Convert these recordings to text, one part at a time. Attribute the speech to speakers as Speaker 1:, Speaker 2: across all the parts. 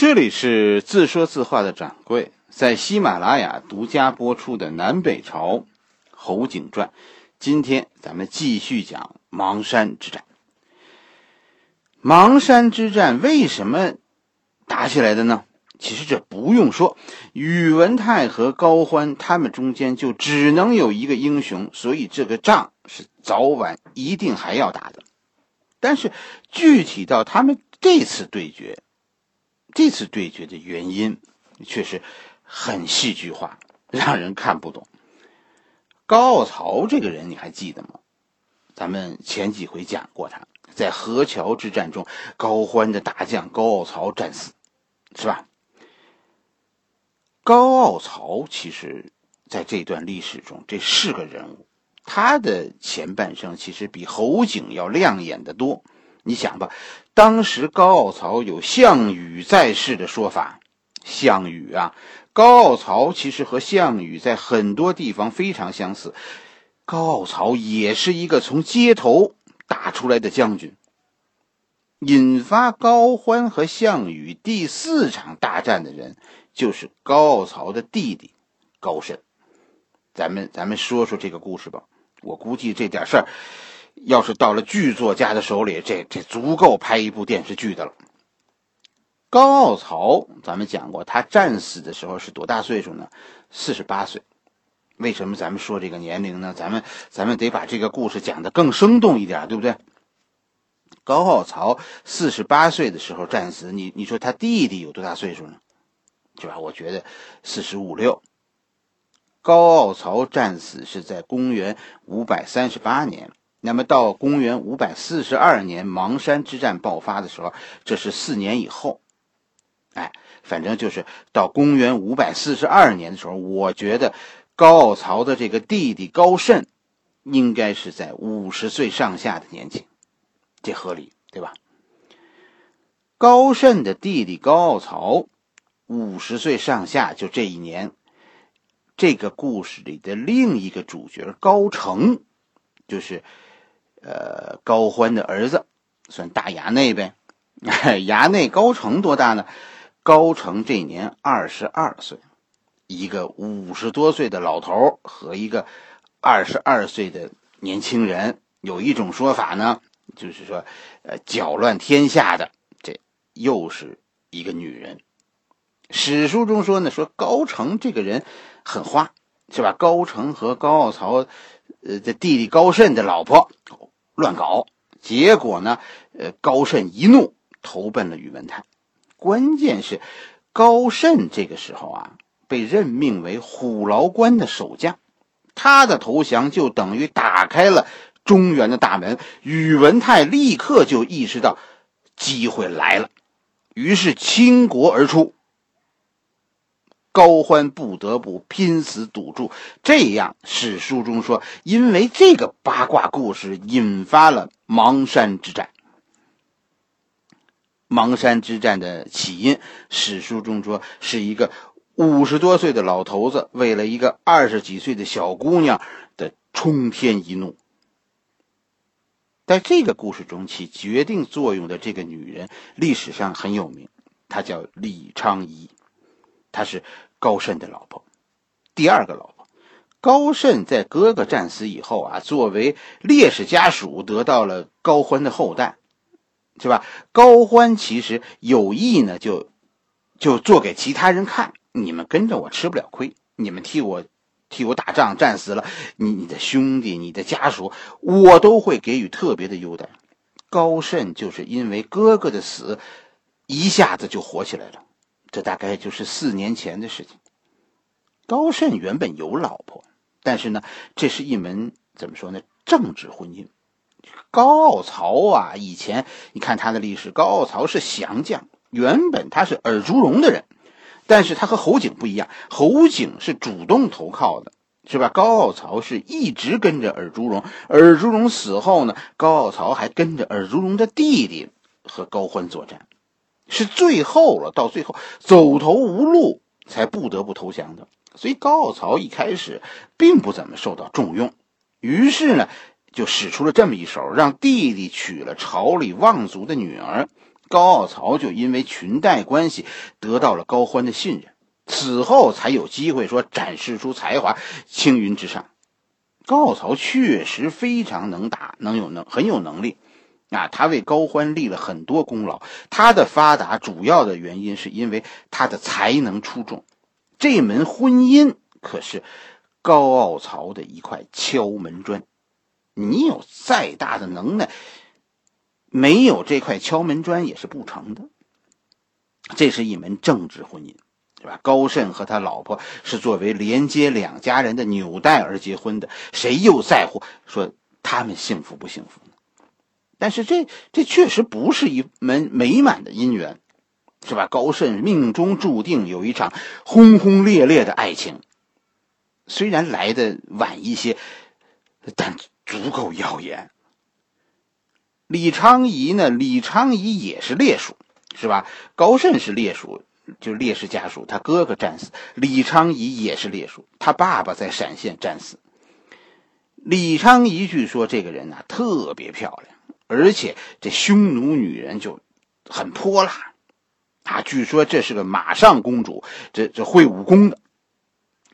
Speaker 1: 这里是自说自话的掌柜，在喜马拉雅独家播出的《南北朝侯景传》，今天咱们继续讲邙山之战。邙山之战为什么打起来的呢？其实这不用说，宇文泰和高欢他们中间就只能有一个英雄，所以这个仗是早晚一定还要打的。但是具体到他们这次对决，这次对决的原因却是很戏剧化，让人看不懂。高傲曹这个人你还记得吗？咱们前几回讲过，他在河桥之战中，高欢的大将高傲曹战死，是吧？高傲曹其实在这段历史中，这是个人物。他的前半生其实比侯景要亮眼的多。你想吧，当时高傲曹有项羽在世的说法。项羽啊，高傲曹其实和项羽在很多地方非常相似。高傲曹也是一个从街头打出来的将军。引发高欢和项羽第四场大战的人。就是高傲曹的弟弟高深，咱们咱们说说这个故事吧。我估计这点事儿，要是到了剧作家的手里，这这足够拍一部电视剧的了。高傲曹，咱们讲过，他战死的时候是多大岁数呢？四十八岁。为什么咱们说这个年龄呢？咱们咱们得把这个故事讲得更生动一点，对不对？高傲曹四十八岁的时候战死，你你说他弟弟有多大岁数呢？是吧？我觉得四十五六。高傲曹战死是在公元五百三十八年，那么到公元五百四十二年邙山之战爆发的时候，这是四年以后。哎，反正就是到公元五百四十二年的时候，我觉得高傲曹的这个弟弟高慎，应该是在五十岁上下的年纪，这合理对吧？高慎的弟弟高傲曹。五十岁上下，就这一年，这个故事里的另一个主角高成，就是，呃，高欢的儿子，算大衙内呗。衙内高成多大呢？高成这年二十二岁，一个五十多岁的老头和一个二十二岁的年轻人，有一种说法呢，就是说，呃，搅乱天下的这又是一个女人。史书中说呢，说高成这个人很花，是吧？高成和高傲曹，呃，的弟弟高慎的老婆乱搞，结果呢，呃，高慎一怒投奔了宇文泰。关键是高慎这个时候啊，被任命为虎牢关的守将，他的投降就等于打开了中原的大门。宇文泰立刻就意识到机会来了，于是倾国而出。高欢不得不拼死堵住，这样史书中说，因为这个八卦故事引发了邙山之战。邙山之战的起因，史书中说是一个五十多岁的老头子为了一个二十几岁的小姑娘的冲天一怒。在这个故事中起决定作用的这个女人，历史上很有名，她叫李昌仪。她是高慎的老婆，第二个老婆。高慎在哥哥战死以后啊，作为烈士家属得到了高欢的后代，是吧？高欢其实有意呢，就就做给其他人看，你们跟着我吃不了亏，你们替我替我打仗战死了，你你的兄弟、你的家属，我都会给予特别的优待。高慎就是因为哥哥的死，一下子就火起来了。这大概就是四年前的事情。高慎原本有老婆，但是呢，这是一门怎么说呢？政治婚姻。高傲曹啊，以前你看他的历史，高傲曹是降将，原本他是尔朱荣的人，但是他和侯景不一样，侯景是主动投靠的，是吧？高傲曹是一直跟着尔朱荣，尔朱荣死后呢，高傲曹还跟着尔朱荣的弟弟和高欢作战。是最后了，到最后走投无路，才不得不投降的。所以高傲曹一开始并不怎么受到重用，于是呢，就使出了这么一手，让弟弟娶了朝里望族的女儿，高傲曹就因为裙带关系得到了高欢的信任，此后才有机会说展示出才华，青云直上。高傲曹确实非常能打，能有能很有能力，啊，他为高欢立了很多功劳。他的发达主要的原因是因为他的才能出众。这门婚姻可是高傲曹的一块敲门砖，你有再大的能耐，没有这块敲门砖也是不成的。这是一门政治婚姻。对吧？高慎和他老婆是作为连接两家人的纽带而结婚的，谁又在乎说他们幸福不幸福呢？但是这这确实不是一门美满的姻缘，是吧？高慎命中注定有一场轰轰烈烈的爱情，虽然来的晚一些，但足够耀眼。李昌仪呢？李昌仪也是烈属，是吧？高慎是烈属。就烈士家属，他哥哥战死，李昌仪也是烈属，他爸爸在陕县战死。李昌仪据说这个人呢特别漂亮，而且这匈奴女人就很泼辣啊。据说这是个马上公主，这这会武功的。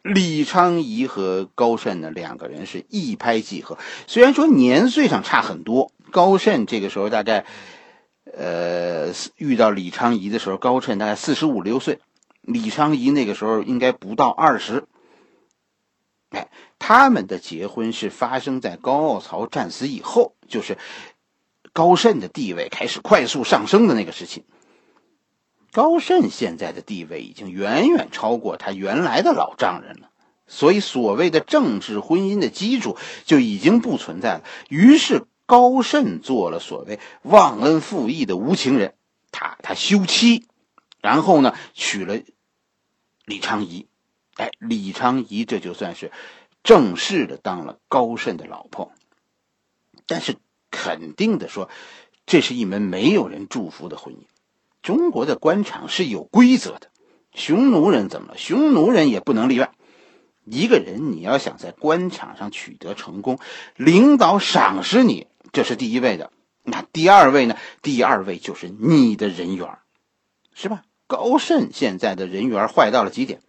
Speaker 1: 李昌仪和高慎呢两个人是一拍即合，虽然说年岁上差很多，高慎这个时候大概。呃，遇到李昌仪的时候，高慎大概四十五六岁，李昌仪那个时候应该不到二十。哎，他们的结婚是发生在高傲曹战死以后，就是高慎的地位开始快速上升的那个时期。高慎现在的地位已经远远超过他原来的老丈人了，所以所谓的政治婚姻的基础就已经不存在了。于是。高慎做了所谓忘恩负义的无情人，他他休妻，然后呢娶了李昌仪，哎，李昌仪这就算是正式的当了高慎的老婆。但是肯定的说，这是一门没有人祝福的婚姻。中国的官场是有规则的，匈奴人怎么了？匈奴人也不能例外。一个人你要想在官场上取得成功，领导赏识你。这是第一位的，那第二位呢？第二位就是你的人缘，是吧？高慎现在的人缘坏到了极点，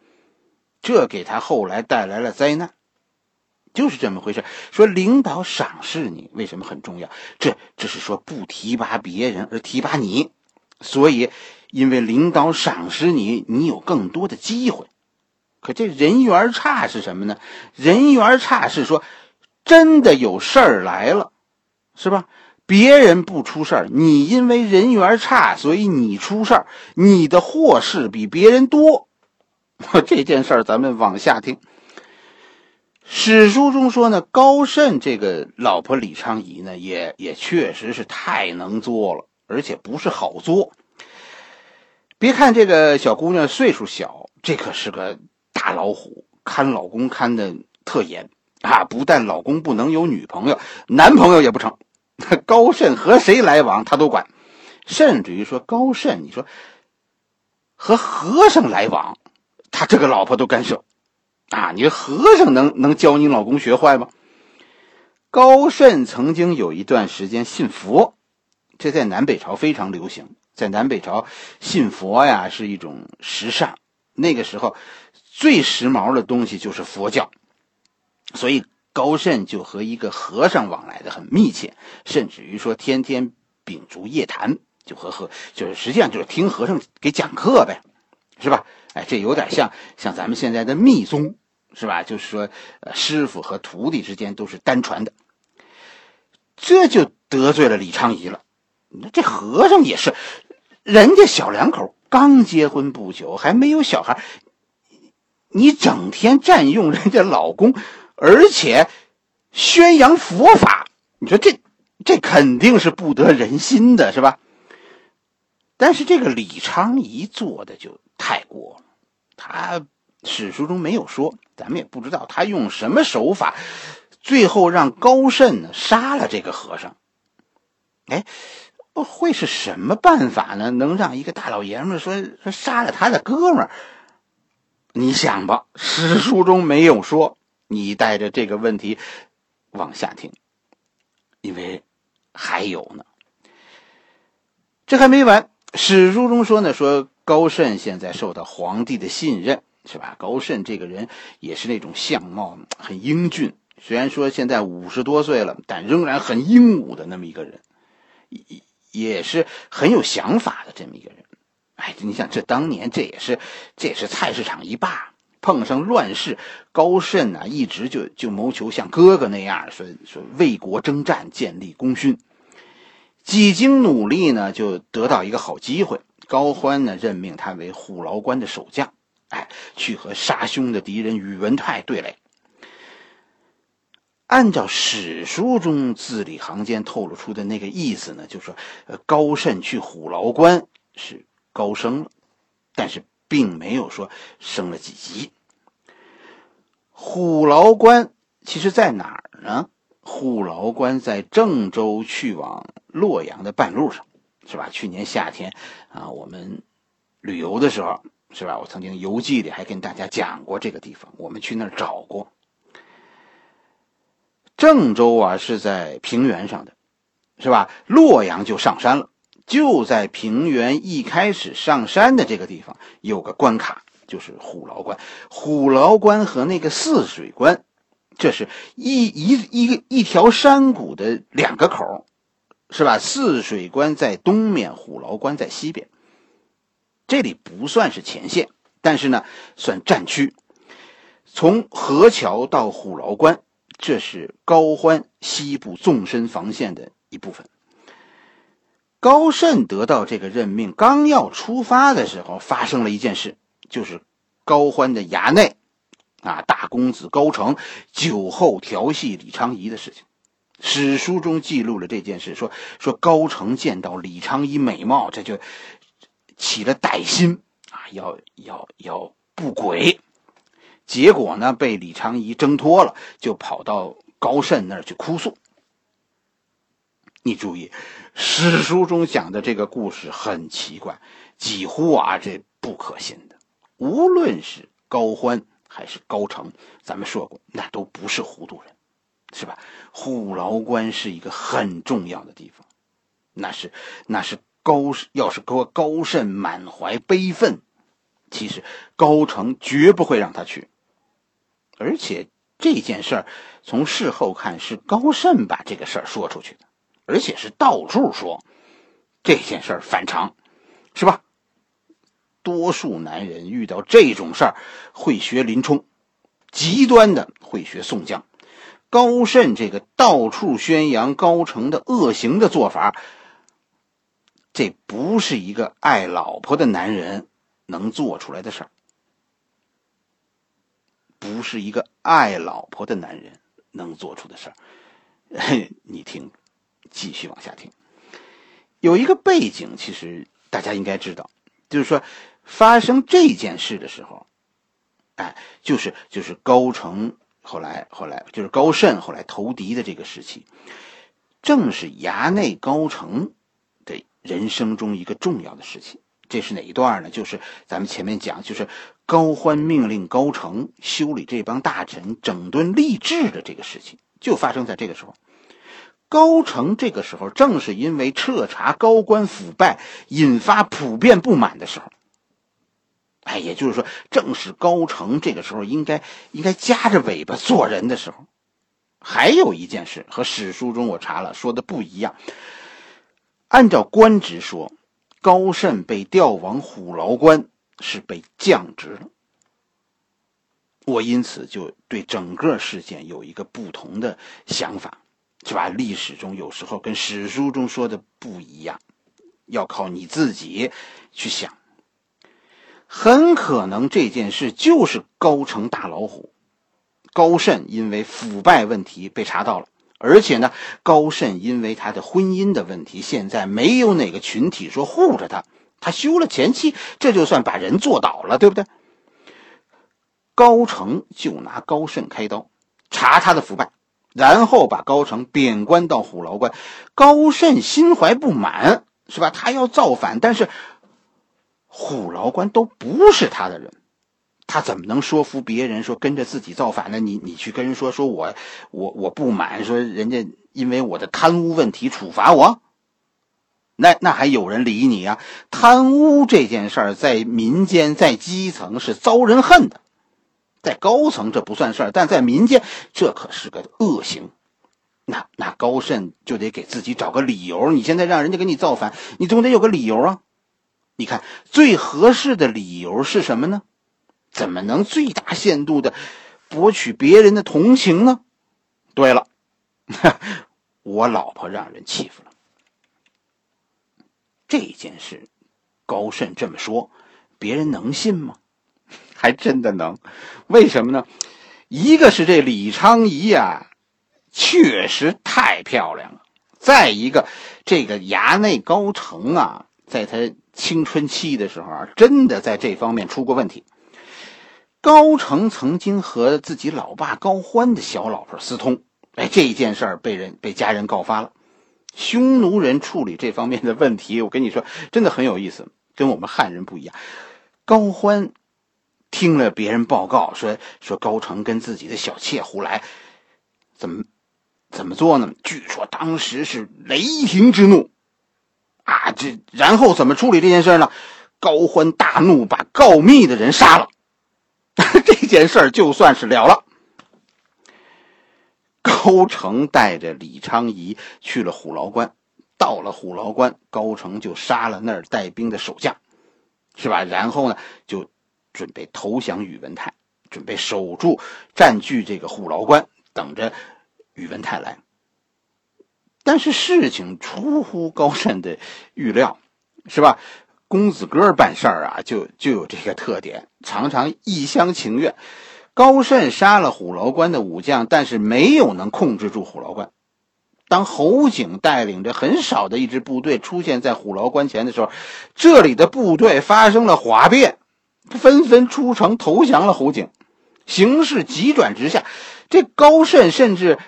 Speaker 1: 这给他后来带来了灾难，就是这么回事。说领导赏识你，为什么很重要？这这是说不提拔别人而提拔你，所以因为领导赏识你，你有更多的机会。可这人缘差是什么呢？人缘差是说真的有事儿来了。是吧？别人不出事儿，你因为人缘差，所以你出事儿，你的祸事比别人多。这件事儿咱们往下听。史书中说呢，高慎这个老婆李昌仪呢，也也确实是太能作了，而且不是好作。别看这个小姑娘岁数小，这可是个大老虎，看老公看的特严啊！不但老公不能有女朋友，男朋友也不成。高慎和谁来往，他都管，甚至于说高慎，你说和和尚来往，他这个老婆都干涉啊！你和尚能能教你老公学坏吗？高慎曾经有一段时间信佛，这在南北朝非常流行，在南北朝信佛呀是一种时尚，那个时候最时髦的东西就是佛教，所以。高慎就和一个和尚往来的很密切，甚至于说天天秉烛夜谈，就和和就是实际上就是听和尚给讲课呗，是吧？哎，这有点像像咱们现在的密宗，是吧？就是说，呃，师傅和徒弟之间都是单传的，这就得罪了李昌仪了。那这和尚也是，人家小两口刚结婚不久，还没有小孩，你整天占用人家老公。而且，宣扬佛法，你说这这肯定是不得人心的，是吧？但是这个李昌仪做的就太过了，他史书中没有说，咱们也不知道他用什么手法，最后让高慎杀了这个和尚。哎，会是什么办法呢？能让一个大老爷们说说杀了他的哥们儿？你想吧，史书中没有说。你带着这个问题往下听，因为还有呢。这还没完，史书中说呢，说高慎现在受到皇帝的信任，是吧？高慎这个人也是那种相貌很英俊，虽然说现在五十多岁了，但仍然很英武的那么一个人，也也是很有想法的这么一个人。哎，你想，这当年这也是这也是菜市场一霸，碰上乱世，高慎啊，一直就就谋求像哥哥那样说说为国征战，建立功勋。几经努力呢，就得到一个好机会。高欢呢，任命他为虎牢关的守将，哎，去和杀兄的敌人宇文泰对垒。按照史书中字里行间透露出的那个意思呢，就说，高慎去虎牢关是高升了，但是并没有说升了几级。虎牢关其实在哪儿呢？虎牢关在郑州去往洛阳的半路上，是吧？去年夏天啊，我们旅游的时候，是吧？我曾经游记里还跟大家讲过这个地方，我们去那儿找过。郑州啊是在平原上的，是吧？洛阳就上山了，就在平原一开始上山的这个地方有个关卡，就是虎牢关。虎牢关和那个泗水关。这是一一一个一条山谷的两个口，是吧？泗水关在东面，虎牢关在西边。这里不算是前线，但是呢，算战区。从河桥到虎牢关，这是高欢西部纵深防线的一部分。高慎得到这个任命，刚要出发的时候，发生了一件事，就是高欢的衙内。啊，大公子高成酒后调戏李昌仪的事情，史书中记录了这件事。说说高成见到李昌仪美貌，这就起了歹心啊，要要要不轨。结果呢，被李昌仪挣脱了，就跑到高慎那儿去哭诉。你注意，史书中讲的这个故事很奇怪，几乎啊这不可信的。无论是高欢。还是高成，咱们说过，那都不是糊涂人，是吧？虎牢关是一个很重要的地方，那是那是高，要是高高慎满怀悲愤，其实高成绝不会让他去。而且这件事儿从事后看，是高慎把这个事儿说出去的，而且是到处说这件事儿反常，是吧？多数男人遇到这种事儿，会学林冲，极端的会学宋江。高慎这个到处宣扬高成的恶行的做法，这不是一个爱老婆的男人能做出来的事儿，不是一个爱老婆的男人能做出的事儿。你听，继续往下听。有一个背景，其实大家应该知道，就是说。发生这件事的时候，哎，就是就是高成后来后来就是高慎后来投敌的这个时期，正是衙内高成的人生中一个重要的事情。这是哪一段呢？就是咱们前面讲，就是高欢命令高成修理这帮大臣整顿吏治的这个事情，就发生在这个时候。高成这个时候正是因为彻查高官腐败，引发普遍不满的时候。哎，也就是说，正是高成这个时候应该应该夹着尾巴做人的时候。还有一件事和史书中我查了说的不一样。按照官职说，高慎被调往虎牢关是被降职了。我因此就对整个事件有一个不同的想法，是吧？历史中有时候跟史书中说的不一样，要靠你自己去想。很可能这件事就是高成打老虎，高慎因为腐败问题被查到了，而且呢，高慎因为他的婚姻的问题，现在没有哪个群体说护着他，他休了前妻，这就算把人做倒了，对不对？高成就拿高慎开刀，查他的腐败，然后把高成贬官到虎牢关。高慎心怀不满，是吧？他要造反，但是。虎牢关都不是他的人，他怎么能说服别人说跟着自己造反呢？你你去跟人说说我我我不满，说人家因为我的贪污问题处罚我，那那还有人理你啊？贪污这件事儿在民间，在基层是遭人恨的，在高层这不算事儿，但在民间这可是个恶行。那那高慎就得给自己找个理由。你现在让人家给你造反，你总得有个理由啊。你看最合适的理由是什么呢？怎么能最大限度的博取别人的同情呢？对了，我老婆让人欺负了。这件事，高慎这么说，别人能信吗？还真的能。为什么呢？一个是这李昌仪呀，确实太漂亮了；再一个，这个衙内高成啊，在他青春期的时候啊，真的在这方面出过问题。高成曾经和自己老爸高欢的小老婆私通，哎，这一件事儿被人被家人告发了。匈奴人处理这方面的问题，我跟你说，真的很有意思，跟我们汉人不一样。高欢听了别人报告说，说高成跟自己的小妾胡来，怎么怎么做呢？据说当时是雷霆之怒啊！这然后怎么处理这件事呢？高欢大怒，把告密的人杀了。这件事就算是了了。高成带着李昌仪去了虎牢关，到了虎牢关，高成就杀了那儿带兵的守将，是吧？然后呢，就准备投降宇文泰，准备守住、占据这个虎牢关，等着宇文泰来。但是事情出乎高慎的预料，是吧？公子哥办事儿啊，就就有这个特点，常常一厢情愿。高慎杀了虎牢关的武将，但是没有能控制住虎牢关。当侯景带领着很少的一支部队出现在虎牢关前的时候，这里的部队发生了哗变，纷纷出城投降了侯景。形势急转直下，这高慎甚至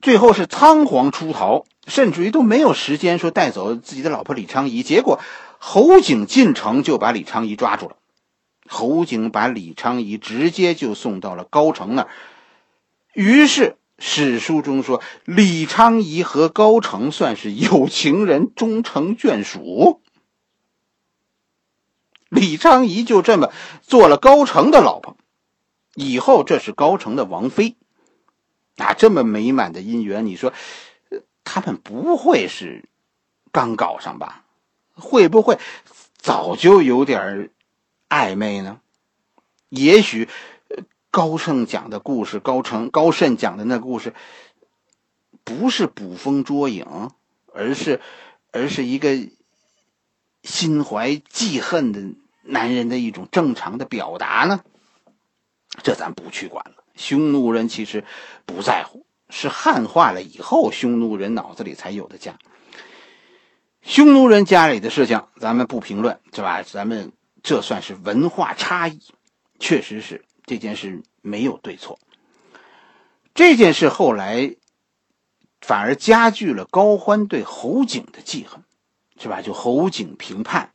Speaker 1: 最后是仓皇出逃，甚至于都没有时间说带走自己的老婆李昌仪。结果侯景进城就把李昌仪抓住了。侯景把李昌仪直接就送到了高城那儿，于是史书中说李昌仪和高成算是有情人终成眷属。李昌仪就这么做了高成的老婆，以后这是高成的王妃。啊，这么美满的姻缘，你说他们不会是刚搞上吧？会不会早就有点？暧昧呢？也许高盛讲的故事，高成、高盛讲的那故事，不是捕风捉影，而是，而是一个心怀记恨的男人的一种正常的表达呢？这咱不去管了。匈奴人其实不在乎，是汉化了以后，匈奴人脑子里才有的家。匈奴人家里的事情，咱们不评论，是吧？咱们。这算是文化差异，确实是这件事没有对错。这件事后来反而加剧了高欢对侯景的记恨，是吧？就侯景平叛，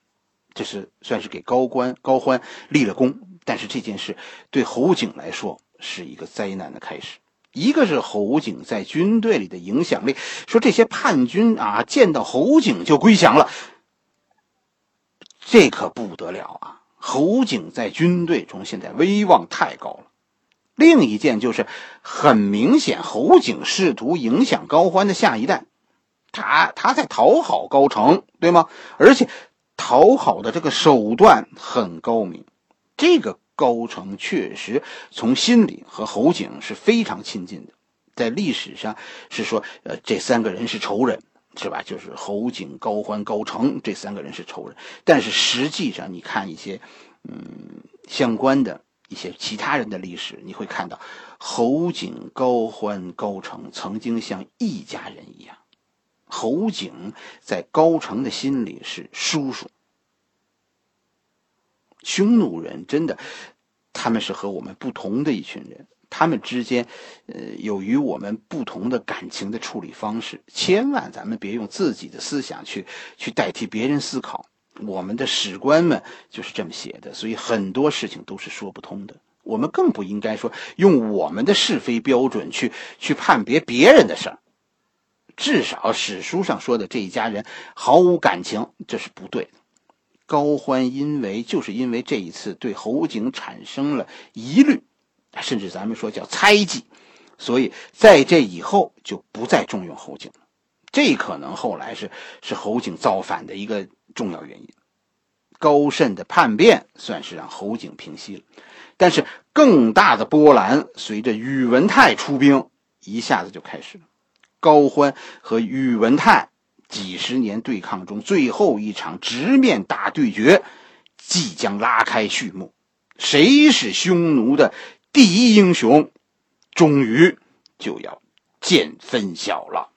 Speaker 1: 这是算是给高官高欢立了功。但是这件事对侯景来说是一个灾难的开始。一个是侯景在军队里的影响力，说这些叛军啊，见到侯景就归降了。这可不得了啊！侯景在军队中现在威望太高了。另一件就是，很明显，侯景试图影响高欢的下一代，他他在讨好高成，对吗？而且，讨好的这个手段很高明。这个高成确实从心里和侯景是非常亲近的，在历史上是说，呃，这三个人是仇人。是吧？就是侯景、高欢、高成这三个人是仇人，但是实际上，你看一些，嗯，相关的一些其他人的历史，你会看到，侯景、高欢、高成曾经像一家人一样。侯景在高成的心里是叔叔。匈奴人真的，他们是和我们不同的一群人。他们之间，呃，有与我们不同的感情的处理方式。千万咱们别用自己的思想去去代替别人思考。我们的史官们就是这么写的，所以很多事情都是说不通的。我们更不应该说用我们的是非标准去去判别别人的事儿。至少史书上说的这一家人毫无感情，这是不对的。高欢因为就是因为这一次对侯景产生了疑虑，甚至咱们说叫猜忌，所以在这以后就不再重用侯景了。这可能后来是是侯景造反的一个重要原因。高慎的叛变算是让侯景平息了，但是更大的波澜随着宇文泰出兵一下子就开始了。高欢和宇文泰几十年对抗中最后一场直面大对决即将拉开序幕，谁是匈奴的第一英雄，终于就要见分晓了。